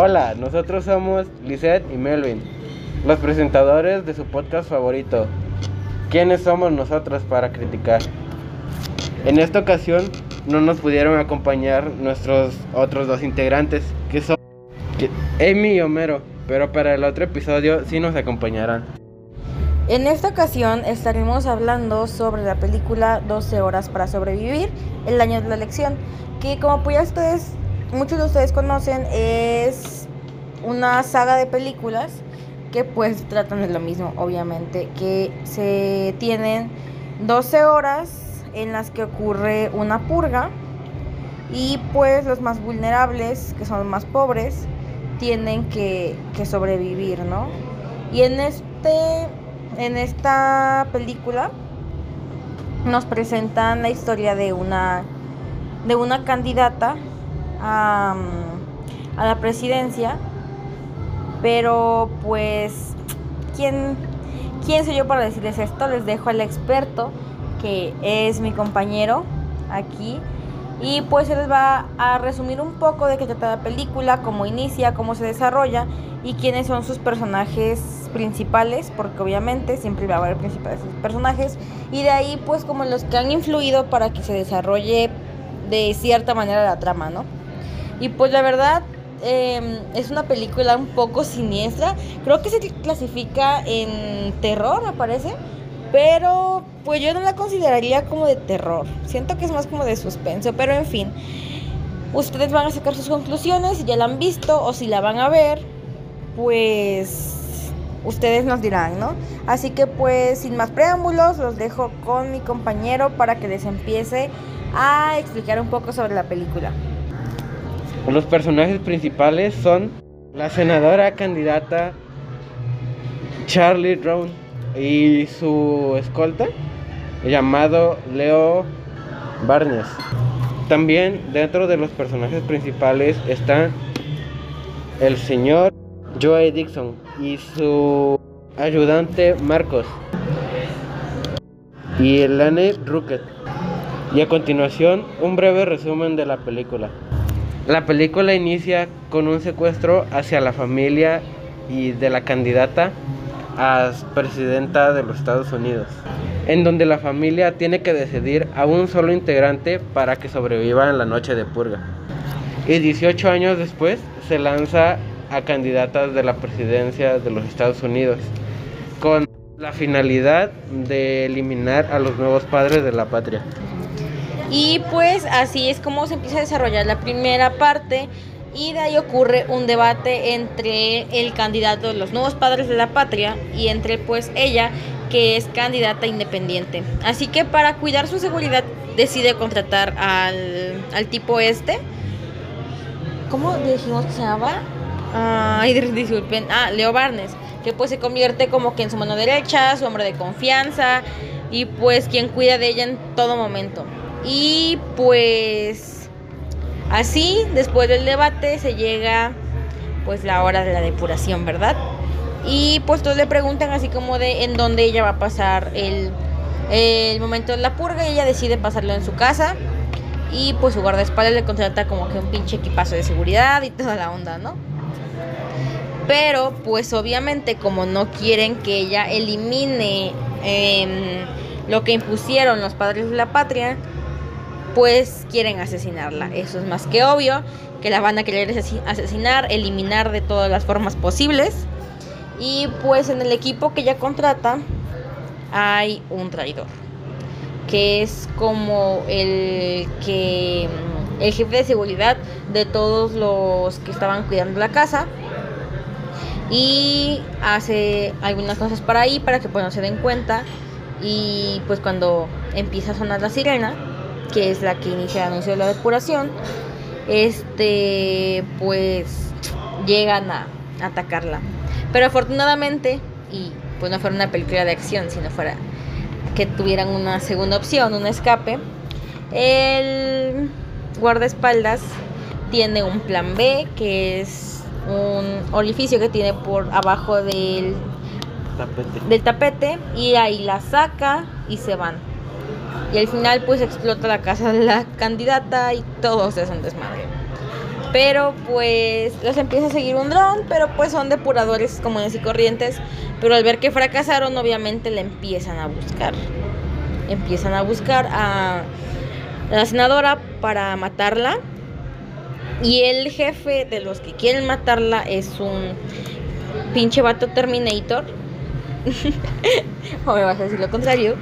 Hola, nosotros somos Lisette y Melvin, los presentadores de su podcast favorito. ¿Quiénes somos nosotros para criticar? En esta ocasión no nos pudieron acompañar nuestros otros dos integrantes, que son Amy y Homero, pero para el otro episodio sí nos acompañarán. En esta ocasión estaremos hablando sobre la película 12 horas para sobrevivir, el año de la elección, que como ya ustedes, muchos de ustedes conocen, es una saga de películas que pues tratan de lo mismo, obviamente, que se tienen 12 horas en las que ocurre una purga y pues los más vulnerables, que son los más pobres, tienen que, que sobrevivir, ¿no? Y en este en esta película nos presentan la historia de una de una candidata a, la presidencia, pero pues ¿quién, ¿quién soy yo para decirles esto? Les dejo al experto que es mi compañero aquí y pues él les va a resumir un poco de qué trata la película, cómo inicia, cómo se desarrolla y quiénes son sus personajes principales, porque obviamente siempre va a haber principales personajes, y de ahí pues como los que han influido para que se desarrolle de cierta manera la trama, ¿no? Y pues la verdad em, es una película un poco siniestra, creo que se clasifica en terror, me parece, pero pues yo no la consideraría como de terror, siento que es más como de suspenso, pero en fin. Ustedes van a sacar sus conclusiones si ya la han visto o si la van a ver, pues ustedes nos dirán, ¿no? Así que pues sin más preámbulos, los dejo con mi compañero para que les empiece a explicar un poco sobre la película. Los personajes principales son la senadora candidata Charlie Brown y su escolta llamado Leo Barnes. También dentro de los personajes principales está el señor Joey Dixon y su ayudante Marcos y Elane Ruckett. Y a continuación, un breve resumen de la película. La película inicia con un secuestro hacia la familia y de la candidata a presidenta de los Estados Unidos, en donde la familia tiene que decidir a un solo integrante para que sobreviva en la noche de purga. Y 18 años después se lanza a candidatas de la presidencia de los Estados Unidos con la finalidad de eliminar a los nuevos padres de la patria. Y pues así es como se empieza a desarrollar la primera parte y de ahí ocurre un debate entre el candidato de los nuevos padres de la patria y entre pues ella que es candidata independiente. Así que para cuidar su seguridad decide contratar al, al tipo este. ¿Cómo dijimos que se llamaba? Ay, disculpen. Ah, Leo Barnes, que pues se convierte como que en su mano derecha, su hombre de confianza y pues quien cuida de ella en todo momento. Y pues así, después del debate, se llega pues la hora de la depuración, ¿verdad? Y pues todos le preguntan así como de en dónde ella va a pasar el, el momento de la purga y ella decide pasarlo en su casa. Y pues su guardaespaldas le contrata como que un pinche equipazo de seguridad y toda la onda, ¿no? Pero pues obviamente como no quieren que ella elimine em, lo que impusieron los padres de la patria, pues quieren asesinarla. Eso es más que obvio, que la van a querer asesinar, eliminar de todas las formas posibles. Y pues en el equipo que ella contrata hay un traidor, que es como el que el jefe de seguridad de todos los que estaban cuidando la casa y hace algunas cosas para ahí para que pues no se den cuenta y pues cuando empieza a sonar la sirena que es la que inicia el anuncio de la depuración este pues llegan a atacarla pero afortunadamente y pues no fuera una película de acción sino fuera que tuvieran una segunda opción un escape el guardaespaldas tiene un plan B que es un orificio que tiene por abajo del Tapete. del tapete y ahí la saca y se van. Y al final pues explota la casa de la candidata y todo se hace desmadre. Pero pues los empieza a seguir un dron, pero pues son depuradores comunes y corrientes. Pero al ver que fracasaron, obviamente le empiezan a buscar. Empiezan a buscar a la senadora para matarla. Y el jefe de los que quieren matarla es un pinche vato Terminator. o me vas a decir lo contrario.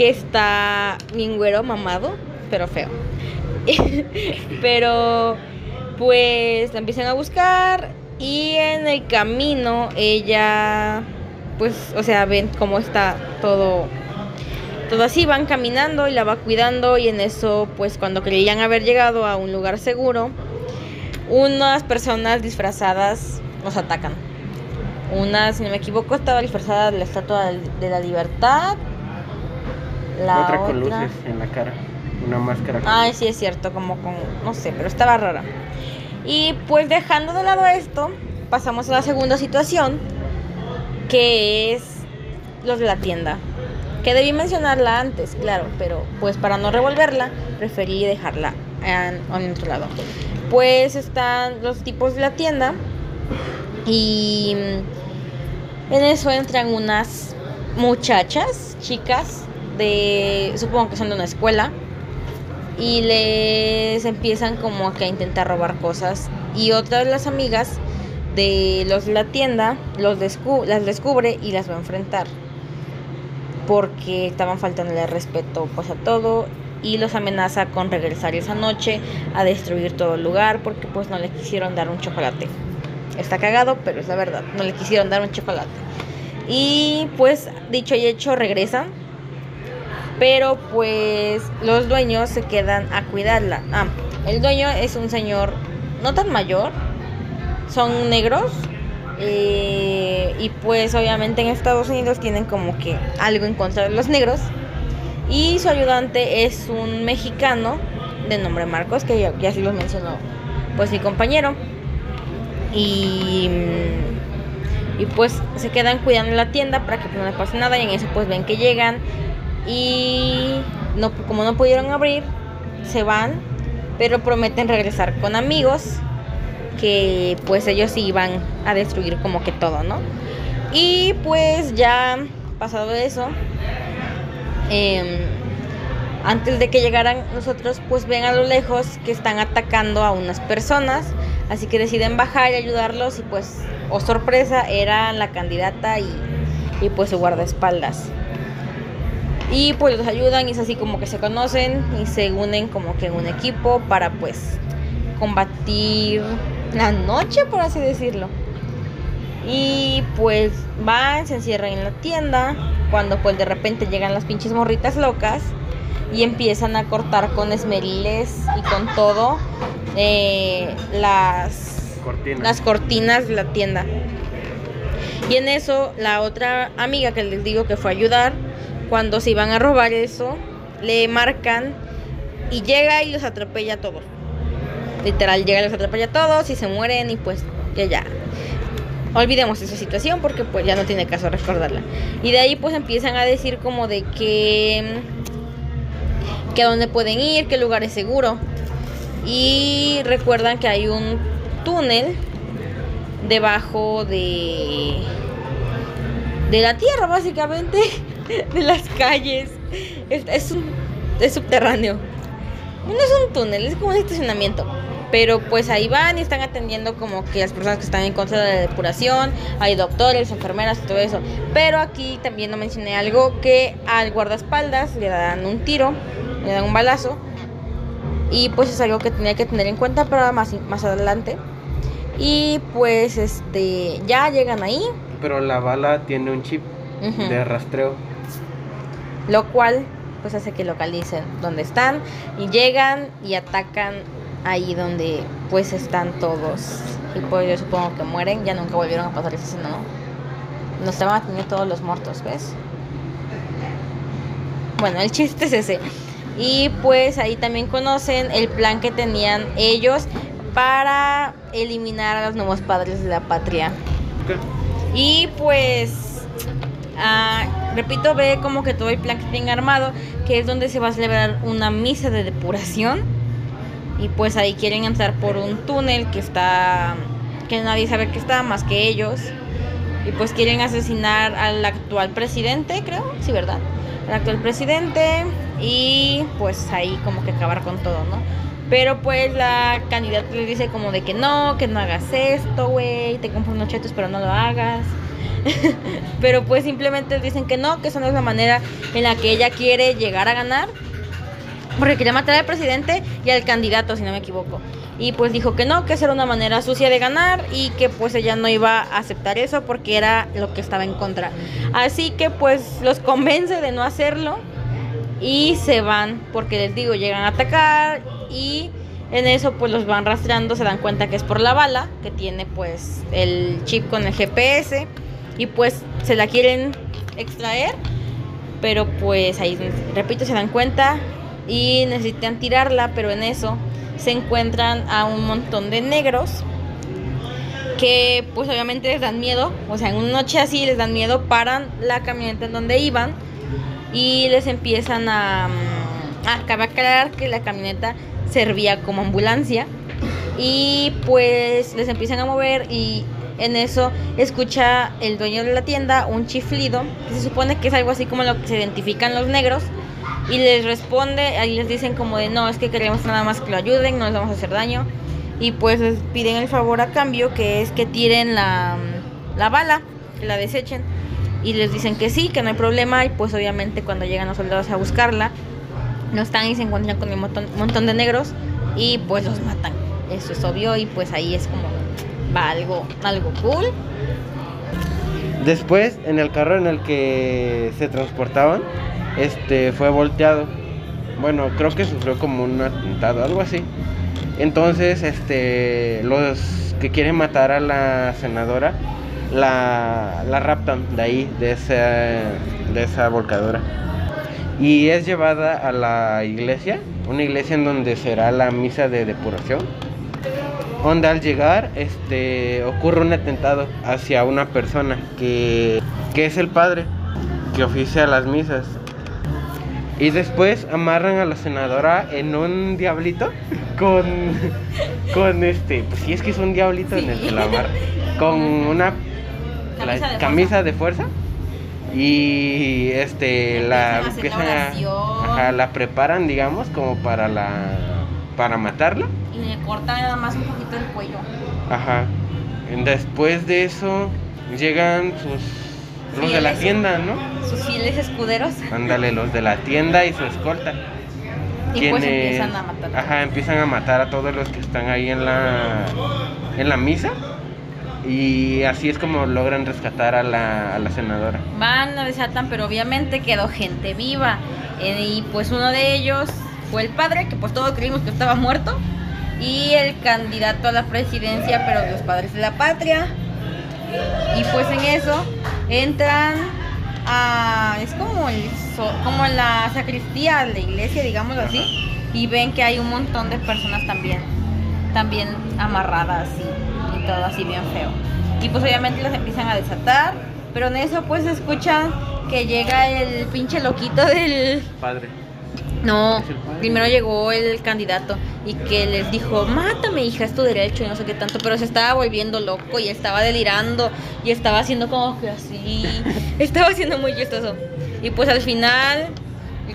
Que está bien güero, mamado, pero feo. pero pues la empiezan a buscar y en el camino ella pues o sea ven cómo está todo todo así van caminando y la va cuidando y en eso pues cuando creían haber llegado a un lugar seguro unas personas disfrazadas nos atacan una si no me equivoco estaba disfrazada de la estatua de la libertad la otra con luces en la cara una máscara. Ay, sí, es cierto, como con, no sé, pero estaba rara. Y pues dejando de lado esto, pasamos a la segunda situación, que es los de la tienda. Que debí mencionarla antes, claro, pero pues para no revolverla, preferí dejarla en, en otro lado. Pues están los tipos de la tienda y en eso entran unas muchachas, chicas, supongo que son de una escuela, y les empiezan como que a intentar robar cosas y otra de las amigas de los de la tienda los las descubre y las va a enfrentar porque estaban faltándole respeto pues a todo y los amenaza con regresar esa noche a destruir todo el lugar porque pues no le quisieron dar un chocolate. Está cagado, pero es la verdad, no le quisieron dar un chocolate. Y pues dicho y hecho regresan pero pues los dueños se quedan a cuidarla. Ah, el dueño es un señor no tan mayor, son negros. Eh, y pues obviamente en Estados Unidos tienen como que algo en contra de los negros. Y su ayudante es un mexicano de nombre Marcos que ya, ya sí lo mencionó pues mi compañero. Y y pues se quedan cuidando la tienda para que no le pase nada. Y en eso pues ven que llegan y no, como no pudieron abrir, se van, pero prometen regresar con amigos que pues ellos iban a destruir como que todo, ¿no? Y pues ya pasado eso, em, antes de que llegaran nosotros, pues ven a lo lejos que están atacando a unas personas, así que deciden bajar y ayudarlos y pues, oh sorpresa, era la candidata y, y pues su guardaespaldas. Y pues los ayudan y es así como que se conocen y se unen como que en un equipo para pues combatir la noche, por así decirlo. Y pues van, se encierran en la tienda, cuando pues de repente llegan las pinches morritas locas y empiezan a cortar con esmeriles y con todo eh, las, cortinas. las cortinas de la tienda. Y en eso la otra amiga que les digo que fue a ayudar, cuando se iban a robar eso, le marcan y llega y los atropella a todos. Literal, llega y los atropella todos y se mueren y pues ya ya. Olvidemos esa situación porque pues ya no tiene caso recordarla. Y de ahí pues empiezan a decir como de que que a dónde pueden ir, qué lugar es seguro. Y recuerdan que hay un túnel debajo de de la tierra básicamente de las calles. Es, un, es subterráneo. No es un túnel, es como un estacionamiento. Pero pues ahí van y están atendiendo como que las personas que están en contra de la depuración. Hay doctores, enfermeras y todo eso. Pero aquí también no mencioné algo que al guardaespaldas le dan un tiro, le dan un balazo. Y pues es algo que tenía que tener en cuenta para más, más adelante. Y pues este ya llegan ahí. Pero la bala tiene un chip de rastreo lo cual pues hace que localicen dónde están y llegan y atacan ahí donde pues están todos y pues yo supongo que mueren, ya nunca volvieron a pasar ese no. Nos estaban a todos los muertos, ¿ves? Bueno, el chiste es ese. Y pues ahí también conocen el plan que tenían ellos para eliminar a los nuevos padres de la patria. Y pues ah, repito, ve como que todo el plan que tienen armado, que es donde se va a celebrar una misa de depuración. y pues ahí quieren entrar por un túnel que está que nadie sabe que está más que ellos y pues quieren asesinar al actual presidente, creo, sí, ¿verdad? El actual presidente y pues ahí como que acabar con todo, ¿no? Pero pues la candidata le dice como de que no, que no hagas esto, güey, te compro unos chetos pero no lo hagas. pero pues simplemente dicen que no, que esa no es la manera en la que ella quiere llegar a ganar. Porque quería matar al presidente y al candidato, si no me equivoco. Y pues dijo que no, que esa era una manera sucia de ganar y que pues ella no iba a aceptar eso porque era lo que estaba en contra. Así que pues los convence de no hacerlo y se van porque les digo, llegan a atacar y en eso pues los van rastreando, se dan cuenta que es por la bala que tiene pues el chip con el GPS y pues se la quieren extraer, pero pues ahí repito, se dan cuenta y necesitan tirarla, pero en eso se encuentran a un montón de negros que pues obviamente les dan miedo, o sea, en una noche así les dan miedo, paran la camioneta en donde iban y les empiezan a... Ah, cabe aclarar que la camioneta servía como ambulancia y pues les empiezan a mover y en eso escucha el dueño de la tienda un chiflido que se supone que es algo así como lo que se identifican los negros y les responde, ahí les dicen como de no, es que queremos nada más que lo ayuden, no les vamos a hacer daño. Y pues les piden el favor a cambio, que es que tiren la, la bala, que la desechen. Y les dicen que sí, que no hay problema. Y pues obviamente cuando llegan los soldados a buscarla, no están y se encuentran con un montón, montón de negros y pues los matan. Eso es obvio y pues ahí es como va algo, algo cool. Después, en el carro en el que se transportaban, este fue volteado. Bueno, creo que sufrió como un atentado, algo así. Entonces, este los que quieren matar a la senadora la, la raptan de ahí, de esa, de esa volcadura. Y es llevada a la iglesia, una iglesia en donde será la misa de depuración. Donde al llegar este, ocurre un atentado hacia una persona que, que es el padre que oficia las misas. Y después amarran a la senadora en un diablito con. con este. Pues sí, es que es un diablito en el que la amarran. Con una Camisa de camisa de fuerza. Y este la Empiezan a la ajá, la preparan, digamos, como para la. Para matarla. Y le cortan nada más un poquito el cuello. Ajá. Después de eso llegan sus. los de la tienda, ¿no? Sus fieles escuderos. Ándale, los de la tienda y su escolta. Y pues empiezan a matar. Ajá, empiezan a matar a todos los que están ahí en la en la misa. Y así es como logran rescatar a la, a la senadora. Van, la desatan, pero obviamente quedó gente viva. Eh, y pues uno de ellos fue el padre, que pues todos creímos que estaba muerto. Y el candidato a la presidencia, pero de los padres de la patria. Y pues en eso entran a. Es como, el, como la sacristía, la iglesia, digámoslo así. Y ven que hay un montón de personas también. También amarradas y, y todo así bien feo. Y pues obviamente las empiezan a desatar. Pero en eso pues escuchan que llega el pinche loquito del, Padre. No, primero llegó el candidato y que les dijo, mátame hija, es tu derecho y no sé qué tanto, pero se estaba volviendo loco y estaba delirando y estaba haciendo como que así, estaba haciendo muy chistoso. Y pues al final,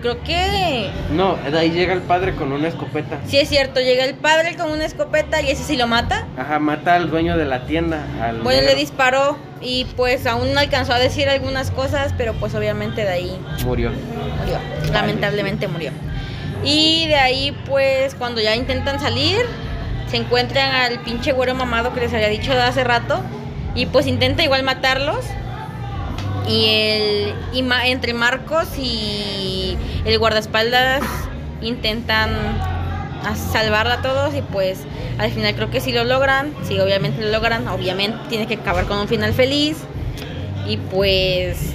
creo que No, de ahí llega el padre con una escopeta. sí es cierto, llega el padre con una escopeta y ese sí lo mata. Ajá, mata al dueño de la tienda. Al Bueno, le disparó y pues aún no alcanzó a decir algunas cosas, pero pues obviamente de ahí Murió. murió. Lamentablemente murió. Y de ahí, pues, cuando ya intentan salir, se encuentran al pinche güero mamado que les había dicho hace rato. Y pues intenta igual matarlos. Y el. Y ma- entre Marcos y el guardaespaldas intentan salvarla a todos. Y pues al final creo que sí lo logran. Sí, obviamente lo logran. Obviamente tiene que acabar con un final feliz. Y pues.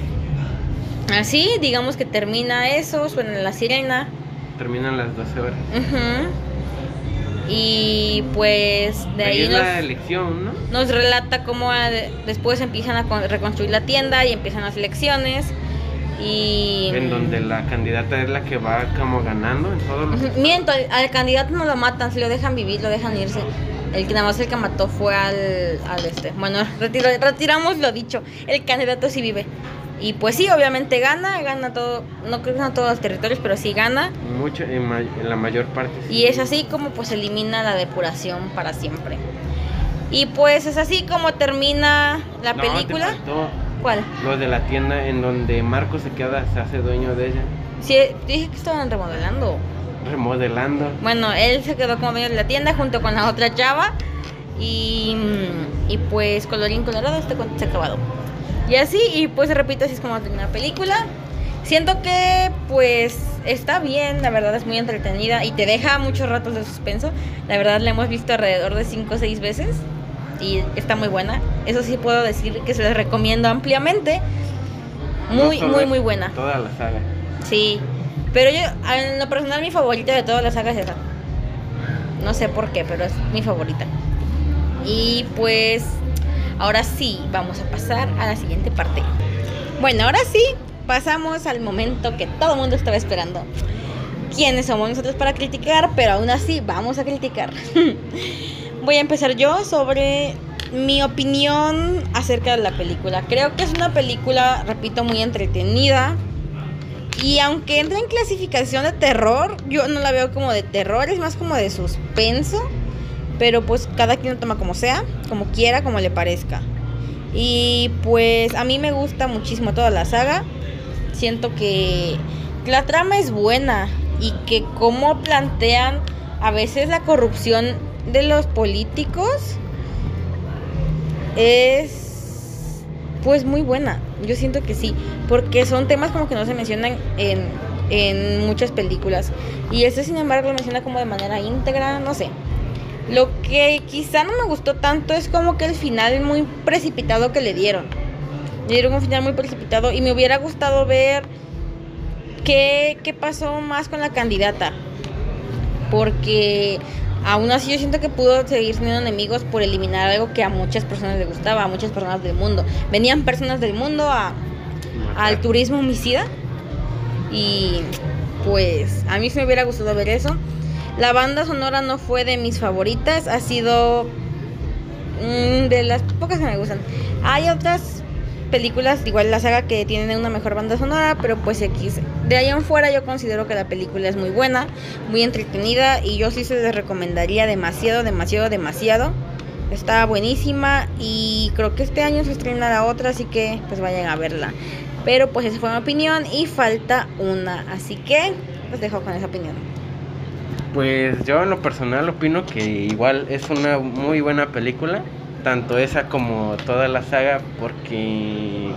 Así, digamos que termina eso, suena la sirena. Terminan las 12 horas. Ujú. Y pues de ahí nos, la elección, ¿no? nos relata cómo a- de- después empiezan a con- reconstruir la tienda y empiezan las elecciones. Y... En donde la candidata es la que va como ganando en todo lo... Miento, al, candidato no lo matan, se lo dejan vivir, lo dejan irse. El que nada más el que mató fue al, al este. Bueno, retiro- retiramos lo dicho. El candidato sí vive. Y pues sí, obviamente gana, gana todo, no creo que gana todos los territorios, pero sí gana. Mucho, en, ma- en la mayor parte. sí. Y es así como pues elimina la depuración para siempre. Y pues es así como termina la No, película. ¿Cuál? Lo de la tienda en donde Marco se queda, se hace dueño de ella, Sí, dije que estaban remodelando. remodelando. Bueno, él se quedó como dueño de la tienda junto con la otra chava. Y, y pues colorín colorado, este cuento se ha acabado. Y así, y pues repito, así es como la película. Siento que pues está bien, la verdad es muy entretenida y te deja muchos ratos de suspenso. La verdad la hemos visto alrededor de 5 o 6 veces y está muy buena. Eso sí puedo decir que se les recomiendo ampliamente. Muy, No muy, muy buena. Toda la saga. Sí, pero yo, en lo personal, mi favorita de todas las sagas es esa. No sé por qué, pero es mi favorita. Y pues, ahora sí, vamos a pasar a la siguiente parte. Bueno, ahora sí, pasamos al momento que todo el mundo estaba esperando. ¿Quiénes somos nosotros para criticar? Pero aún así, vamos a criticar. Voy a empezar yo sobre mi opinión acerca de la película. Creo que es una película, repito, muy entretenida. Y aunque entra en clasificación de terror, yo no la veo como de terror, es más como de suspenso. Pero pues cada quien lo toma como sea, como quiera, como le parezca. Y pues a mí me gusta muchísimo toda la saga. Siento que la trama es buena y que como plantean a veces la corrupción de los políticos es pues muy buena. Yo siento que sí, porque son temas como que no se mencionan en, en muchas películas. Y este, sin embargo, lo menciona como de manera íntegra, no sé. Lo que quizá no me gustó tanto es como que el final muy precipitado que le dieron. Le dieron un final muy precipitado y me hubiera gustado ver qué, qué pasó más con la candidata. Porque aún así yo siento que pudo seguir teniendo enemigos por eliminar algo que a muchas personas les gustaba, a muchas personas del mundo. Venían personas del mundo a, al turismo homicida. Y pues a mí sí me hubiera gustado ver eso. La banda sonora no fue de mis favoritas, ha sido mm, de las pocas que me gustan. Hay otras películas, igual la saga, que tienen una mejor banda sonora, pero pues X. De ahí en fuera yo considero que la película es muy buena, muy entretenida y yo sí se les recomendaría demasiado, demasiado, demasiado. Está buenísima y creo que este año se estrena la otra, así que pues vayan a verla. Pero pues esa fue mi opinión y falta una, así que los dejo con esa opinión. Pues yo en lo personal opino que igual es una muy buena película, tanto esa como toda la saga, porque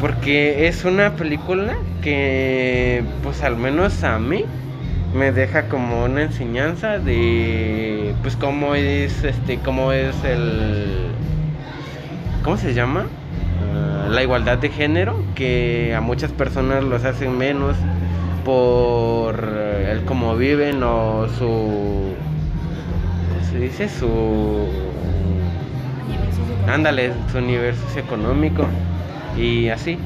porque es una película que pues al menos a mí me deja como una enseñanza de pues cómo es este cómo es el ¿cómo se llama? Ah, la igualdad de género que a muchas personas los hacen menos por el cómo viven o su ¿cómo se dice? su ándale, su nivel socioeconómico y así.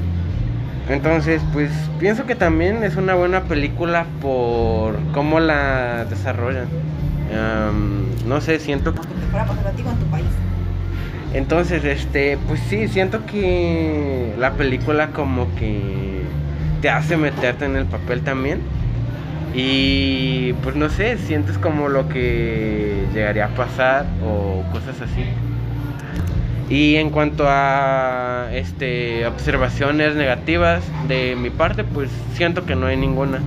Entonces, pues pienso que también es una buena película por cómo la desarrollan. No sé, siento país. entonces, este, pues sí, siento que la película como que te hace meterte en el papel también. Y pues no sé, sientes como lo que llegaría a pasar o cosas así. Y en cuanto a este observaciones negativas de mi parte, pues siento que no hay ninguna.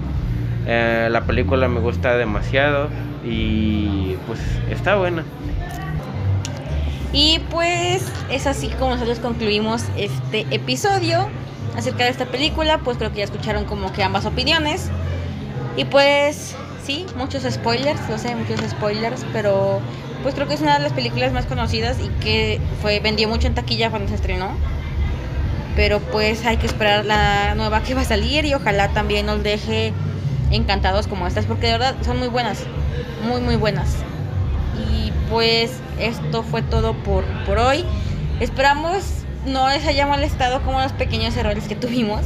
Eh, la película me gusta demasiado y pues está buena. Y pues es así como nosotros concluimos este episodio acerca de esta película. Pues creo que ya escucharon como que ambas opiniones. Y pues sí, muchos spoilers, lo sé, muchos spoilers, pero pues creo que es una de las películas más conocidas y que fue vendió mucho en taquilla cuando se estrenó. Pero pues hay que esperar la nueva que va a salir y ojalá también nos deje encantados como estas porque de verdad son muy buenas, muy muy buenas. Y pues esto fue todo por, por hoy. Esperamos no les haya molestado como los pequeños errores que tuvimos.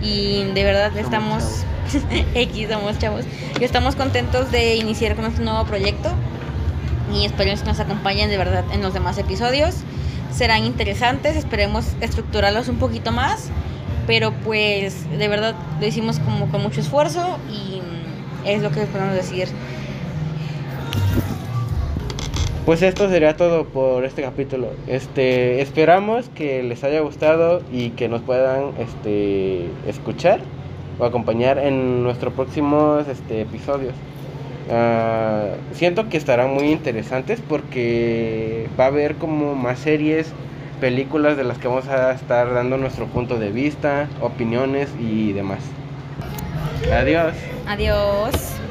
Y de verdad estamos X, somos chavos. Y estamos contentos de iniciar con este nuevo proyecto. Y esperemos que nos acompañen de verdad en los demás episodios. Serán interesantes, esperemos estructurarlos un poquito más. Pero pues de verdad lo hicimos como con mucho esfuerzo y es lo que podemos decir. Pues esto sería todo por este capítulo. Este, esperamos que les haya gustado y que nos puedan este, escuchar o acompañar en nuestros próximos este, episodios. Ah, siento que estarán muy interesantes porque va a haber como más series, películas de las que vamos a estar dando nuestro punto de vista, opiniones y demás. Adiós. Adiós.